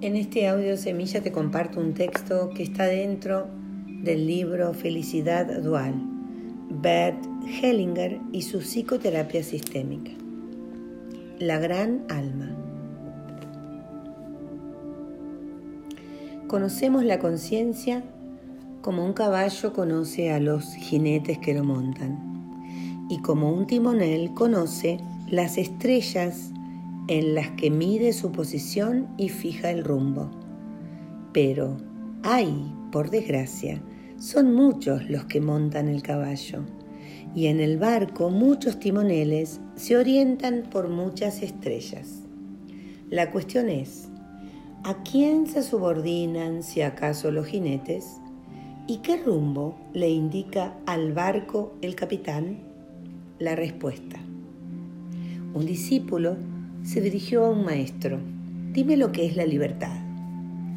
En este audio semilla te comparto un texto que está dentro del libro Felicidad Dual, Bert Hellinger y su psicoterapia sistémica. La gran alma. Conocemos la conciencia como un caballo conoce a los jinetes que lo montan y como un timonel conoce las estrellas en las que mide su posición y fija el rumbo. Pero hay, por desgracia, son muchos los que montan el caballo, y en el barco muchos timoneles se orientan por muchas estrellas. La cuestión es, ¿a quién se subordinan si acaso los jinetes? ¿Y qué rumbo le indica al barco el capitán? La respuesta. Un discípulo se dirigió a un maestro. Dime lo que es la libertad.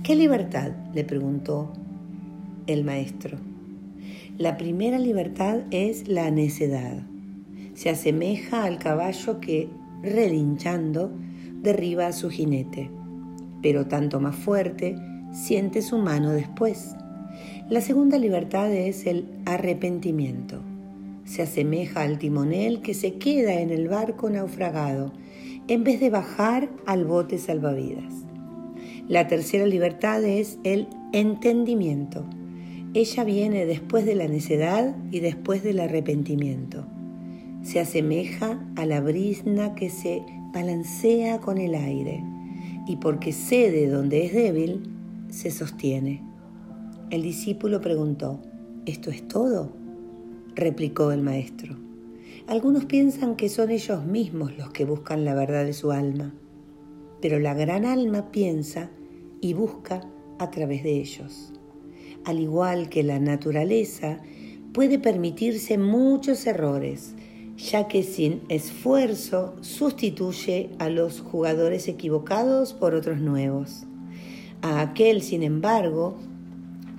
¿Qué libertad? le preguntó el maestro. La primera libertad es la necedad. Se asemeja al caballo que, relinchando, derriba a su jinete, pero tanto más fuerte siente su mano después. La segunda libertad es el arrepentimiento. Se asemeja al timonel que se queda en el barco naufragado en vez de bajar al bote salvavidas. La tercera libertad es el entendimiento. Ella viene después de la necedad y después del arrepentimiento. Se asemeja a la brisna que se balancea con el aire y porque cede donde es débil, se sostiene. El discípulo preguntó, ¿esto es todo? replicó el maestro. Algunos piensan que son ellos mismos los que buscan la verdad de su alma, pero la gran alma piensa y busca a través de ellos. Al igual que la naturaleza, puede permitirse muchos errores, ya que sin esfuerzo sustituye a los jugadores equivocados por otros nuevos. A aquel, sin embargo,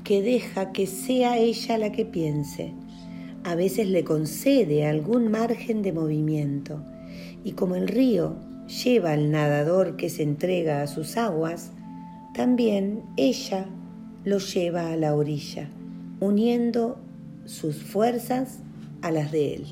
que deja que sea ella la que piense, a veces le concede algún margen de movimiento y como el río lleva al nadador que se entrega a sus aguas, también ella lo lleva a la orilla, uniendo sus fuerzas a las de él.